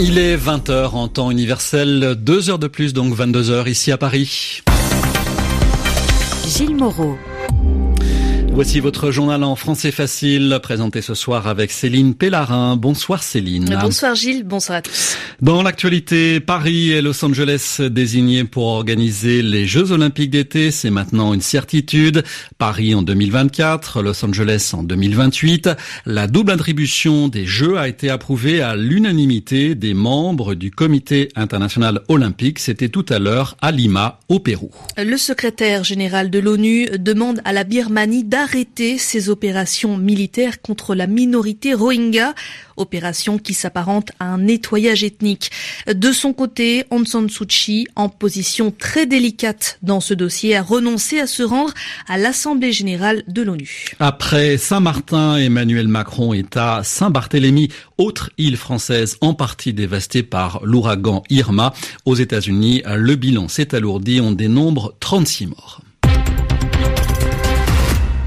Il est 20h en temps universel, 2 heures de plus, donc 22 heures ici à Paris. Gilles Moreau. Voici votre journal en français facile, présenté ce soir avec Céline Pellarin. Bonsoir Céline. Bonsoir Gilles, bonsoir à tous. Dans l'actualité, Paris et Los Angeles désignés pour organiser les Jeux Olympiques d'été, c'est maintenant une certitude. Paris en 2024, Los Angeles en 2028. La double attribution des Jeux a été approuvée à l'unanimité des membres du Comité international olympique. C'était tout à l'heure à Lima, au Pérou. Le secrétaire général de l'ONU demande à la Birmanie d'arrêter arrêter ces opérations militaires contre la minorité Rohingya, opération qui s'apparente à un nettoyage ethnique. De son côté, Aung San Suu Kyi, en position très délicate dans ce dossier, a renoncé à se rendre à l'Assemblée générale de l'ONU. Après Saint-Martin, Emmanuel Macron est à Saint-Barthélemy, autre île française en partie dévastée par l'ouragan Irma. Aux États-Unis, le bilan s'est alourdi, on dénombre 36 morts.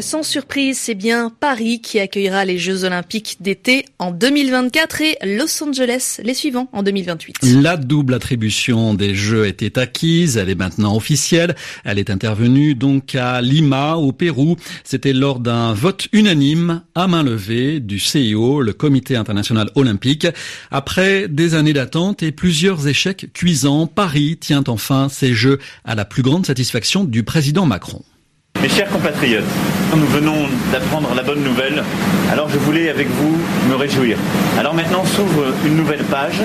Sans surprise, c'est bien Paris qui accueillera les Jeux Olympiques d'été en 2024 et Los Angeles les suivants en 2028. La double attribution des Jeux était acquise, elle est maintenant officielle. Elle est intervenue donc à Lima, au Pérou. C'était lors d'un vote unanime à main levée du CIO, le Comité international olympique. Après des années d'attente et plusieurs échecs cuisants, Paris tient enfin ces Jeux à la plus grande satisfaction du président Macron. Mes chers compatriotes, nous venons d'apprendre la bonne nouvelle, alors je voulais avec vous me réjouir. Alors maintenant s'ouvre une nouvelle page.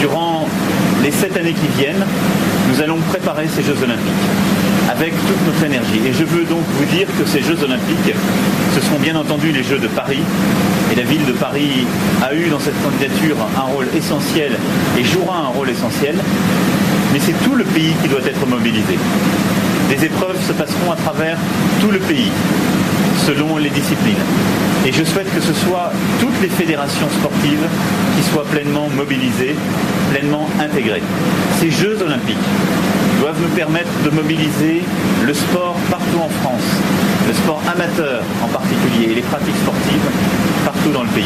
Durant les sept années qui viennent, nous allons préparer ces Jeux olympiques avec toute notre énergie. Et je veux donc vous dire que ces Jeux olympiques, ce seront bien entendu les Jeux de Paris. Et la ville de Paris a eu dans cette candidature un rôle essentiel et jouera un rôle essentiel. Mais c'est tout le pays qui doit être mobilisé. Les épreuves se passeront à travers tout le pays, selon les disciplines. Et je souhaite que ce soit toutes les fédérations sportives qui soient pleinement mobilisées, pleinement intégrées. Ces Jeux olympiques doivent nous permettre de mobiliser le sport partout en France, le sport amateur en particulier, et les pratiques sportives partout dans le pays.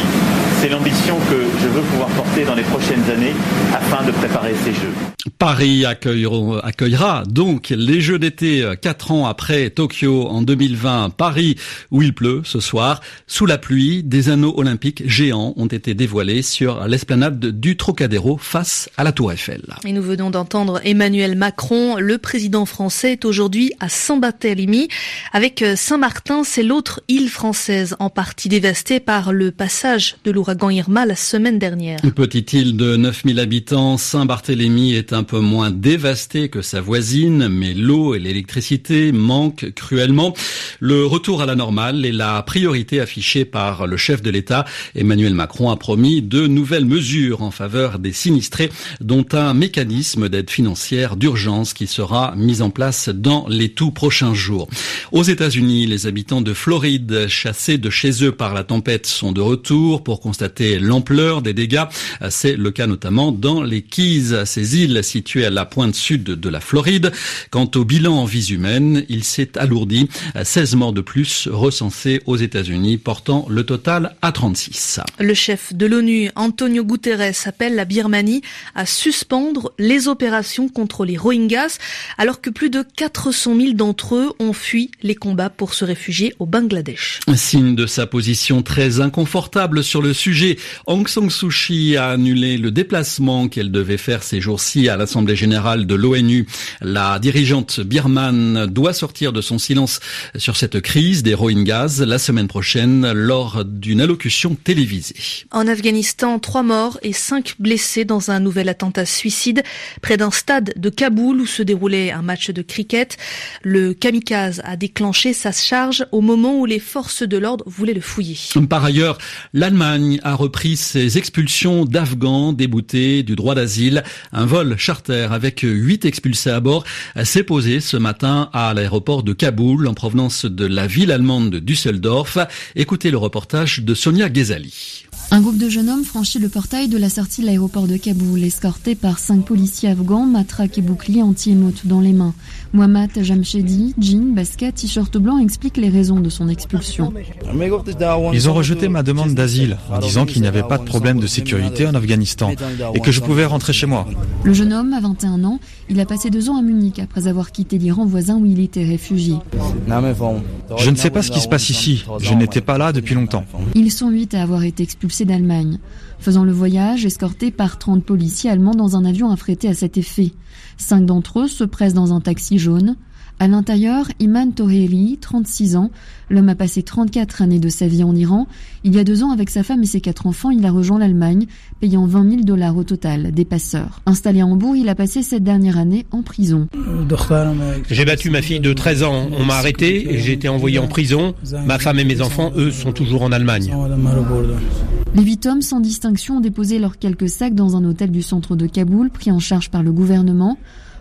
C'est l'ambition que je veux pouvoir porter dans les prochaines années afin de préparer ces Jeux. Paris accueillera, accueillera donc les Jeux d'été euh, quatre ans après Tokyo en 2020. Paris où il pleut ce soir. Sous la pluie, des anneaux olympiques géants ont été dévoilés sur l'esplanade du Trocadéro face à la Tour Eiffel. Et nous venons d'entendre Emmanuel Macron. Le président français est aujourd'hui à Saint-Barthélemy. Avec euh, Saint-Martin, c'est l'autre île française en partie dévastée par le passage de l'ouragan Irma la semaine dernière. Petite île de 9000 habitants, Saint-Barthélemy est un peu moins dévastée que sa voisine, mais l'eau et l'électricité manquent cruellement. Le retour à la normale est la priorité affichée par le chef de l'État. Emmanuel Macron a promis de nouvelles mesures en faveur des sinistrés, dont un mécanisme d'aide financière d'urgence qui sera mis en place dans les tout prochains jours. Aux États-Unis, les habitants de Floride, chassés de chez eux par la tempête, sont de retour pour constater l'ampleur des dégâts. C'est le cas notamment dans les Keys, ces îles situées à la pointe sud de la Floride. Quant au bilan en vies humaines, il s'est alourdi. 16 morts de plus recensés aux États-Unis, portant le total à 36. Le chef de l'ONU, Antonio Guterres, appelle la Birmanie à suspendre les opérations contre les Rohingyas, alors que plus de 400 000 d'entre eux ont fui les combats pour se réfugier au Bangladesh. Signe de sa position très inconfortable sur le sujet, Aung San Suu Kyi a annulé le déplacement qu'elle devait faire ces jours-ci à l'Assemblée générale de l'ONU. La dirigeante birmane doit sortir de son silence sur cette crise des Rohingyas la semaine prochaine lors d'une allocution télévisée. En Afghanistan, trois morts et cinq blessés dans un nouvel attentat suicide près d'un stade de Kaboul où se déroulait un match de cricket. Le kamikaze a déclenché sa charge au moment où les forces de l'ordre voulaient le fouiller. Par ailleurs, l'Allemagne a repris ses expulsions d'Afghans déboutés du droit d'asile. Un vol charter avec huit expulsés à bord s'est posé ce matin à l'aéroport de Kaboul en provenance de la ville allemande de Düsseldorf. Écoutez le reportage de Sonia Ghezali. Un groupe de jeunes hommes franchit le portail de la sortie de l'aéroport de Kaboul, escorté par cinq policiers afghans, matraques et boucliers anti-émeutes dans les mains. Mohamed Jamshedi, jean, basket, t-shirt blanc explique les raisons de son expulsion. Ils ont rejeté ma demande d'asile en disant qu'il n'y avait pas de problème de sécurité en Afghanistan et que je pouvais rentrer chez moi. Le jeune homme a 21 ans. Il a passé deux ans à Munich après avoir quitté l'Iran voisin où il était réfugié. Je ne sais pas ce qui se passe ici. Je n'étais pas là depuis longtemps. Ils sont huit à avoir été expulsés d'Allemagne, faisant le voyage escortés par 30 policiers allemands dans un avion affrété à cet effet. Cinq d'entre eux se pressent dans un taxi jaune. À l'intérieur, Iman Toheri, 36 ans. L'homme a passé 34 années de sa vie en Iran. Il y a deux ans, avec sa femme et ses quatre enfants, il a rejoint l'Allemagne, payant 20 000 dollars au total, des passeurs. Installé à Hambourg, il a passé cette dernière année en prison. J'ai battu ma fille de 13 ans. On m'a arrêté et j'ai été envoyé en prison. Ma femme et mes enfants, eux, sont toujours en Allemagne. Les huit hommes sans distinction ont déposé leurs quelques sacs dans un hôtel du centre de Kaboul, pris en charge par le gouvernement.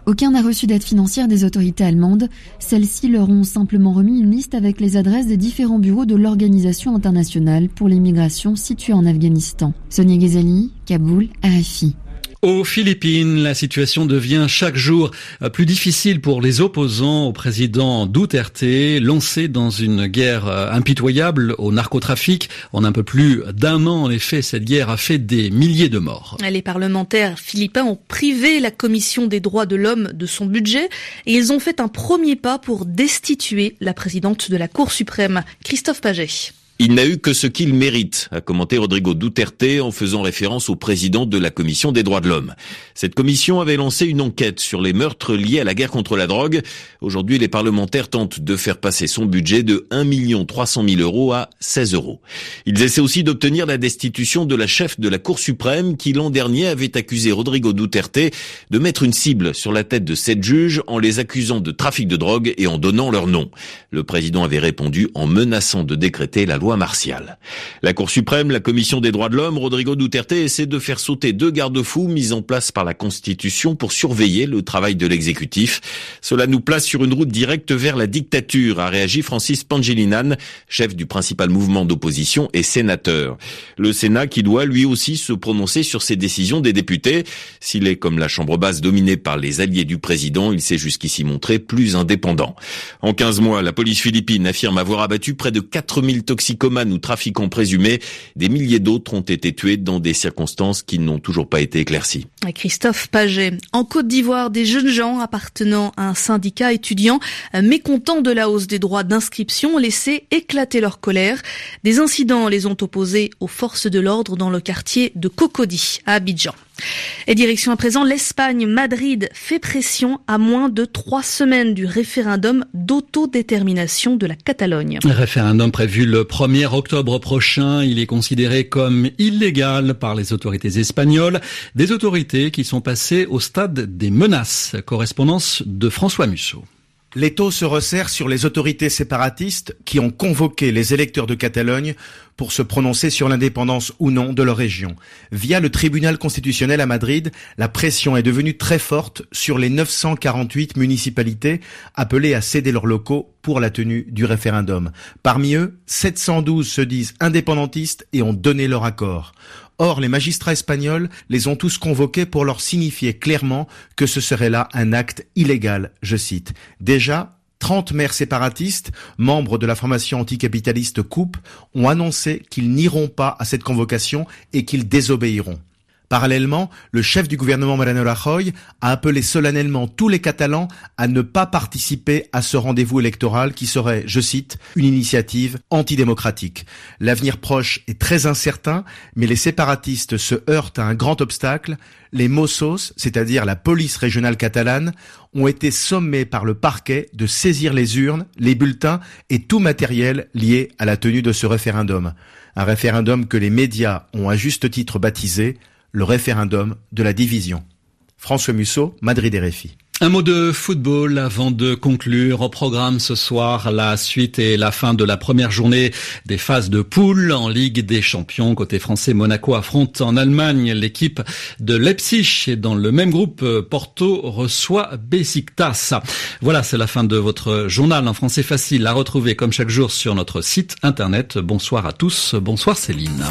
Aucun n'a reçu d'aide financière des autorités allemandes. Celles-ci leur ont simplement remis une liste avec les adresses des différents bureaux de l'Organisation internationale pour l'immigration située en Afghanistan. Sonia Ghazali, Kaboul, RFI. Aux Philippines, la situation devient chaque jour euh, plus difficile pour les opposants au président Duterte, lancé dans une guerre euh, impitoyable au narcotrafic. En un peu plus d'un an, en effet, cette guerre a fait des milliers de morts. Les parlementaires philippins ont privé la Commission des droits de l'homme de son budget et ils ont fait un premier pas pour destituer la présidente de la Cour suprême, Christophe Paget. Il n'a eu que ce qu'il mérite, a commenté Rodrigo Duterte en faisant référence au président de la Commission des droits de l'homme. Cette commission avait lancé une enquête sur les meurtres liés à la guerre contre la drogue. Aujourd'hui, les parlementaires tentent de faire passer son budget de 1 300 000 euros à 16 euros. Ils essaient aussi d'obtenir la destitution de la chef de la Cour suprême qui l'an dernier avait accusé Rodrigo Duterte de mettre une cible sur la tête de sept juges en les accusant de trafic de drogue et en donnant leur nom. Le président avait répondu en menaçant de décréter la loi. La Cour suprême, la Commission des droits de l'homme, Rodrigo Duterte essaie de faire sauter deux garde-fous mis en place par la Constitution pour surveiller le travail de l'exécutif. Cela nous place sur une route directe vers la dictature, a réagi Francis Pangilinan, chef du principal mouvement d'opposition et sénateur. Le Sénat qui doit lui aussi se prononcer sur ces décisions des députés. S'il est comme la Chambre basse dominée par les alliés du président, il s'est jusqu'ici montré plus indépendant. En 15 mois, la police philippine affirme avoir abattu près de 4000 toxiques toxicomanes ou trafiquants présumés. Des milliers d'autres ont été tués dans des circonstances qui n'ont toujours pas été éclaircies. Christophe Paget. En Côte d'Ivoire, des jeunes gens appartenant à un syndicat étudiant mécontents de la hausse des droits d'inscription ont laissé éclater leur colère. Des incidents les ont opposés aux forces de l'ordre dans le quartier de Cocody, à Abidjan. Et direction à présent l'Espagne. Madrid fait pression à moins de trois semaines du référendum d'autodétermination de la Catalogne. Référendum prévu le 1er octobre prochain. Il est considéré comme illégal par les autorités espagnoles. Des autorités qui sont passées au stade des menaces. Correspondance de François Musso. L'étau se resserre sur les autorités séparatistes qui ont convoqué les électeurs de Catalogne pour se prononcer sur l'indépendance ou non de leur région. Via le tribunal constitutionnel à Madrid, la pression est devenue très forte sur les 948 municipalités appelées à céder leurs locaux pour la tenue du référendum. Parmi eux, 712 se disent indépendantistes et ont donné leur accord. Or, les magistrats espagnols les ont tous convoqués pour leur signifier clairement que ce serait là un acte illégal, je cite. Déjà, 30 maires séparatistes, membres de la formation anticapitaliste Coupe, ont annoncé qu'ils n'iront pas à cette convocation et qu'ils désobéiront. Parallèlement, le chef du gouvernement Mariano Rajoy a appelé solennellement tous les Catalans à ne pas participer à ce rendez-vous électoral qui serait, je cite, une initiative antidémocratique. L'avenir proche est très incertain, mais les séparatistes se heurtent à un grand obstacle. Les Mossos, c'est-à-dire la police régionale catalane, ont été sommés par le parquet de saisir les urnes, les bulletins et tout matériel lié à la tenue de ce référendum. Un référendum que les médias ont à juste titre baptisé le référendum de la division. François Musso, Madrid RFI. Un mot de football avant de conclure. Au programme ce soir, la suite et la fin de la première journée des phases de poule en Ligue des Champions. Côté français, Monaco affronte en Allemagne l'équipe de Leipzig et dans le même groupe, Porto reçoit Besiktas. Voilà, c'est la fin de votre journal en français facile à retrouver comme chaque jour sur notre site internet. Bonsoir à tous. Bonsoir Céline.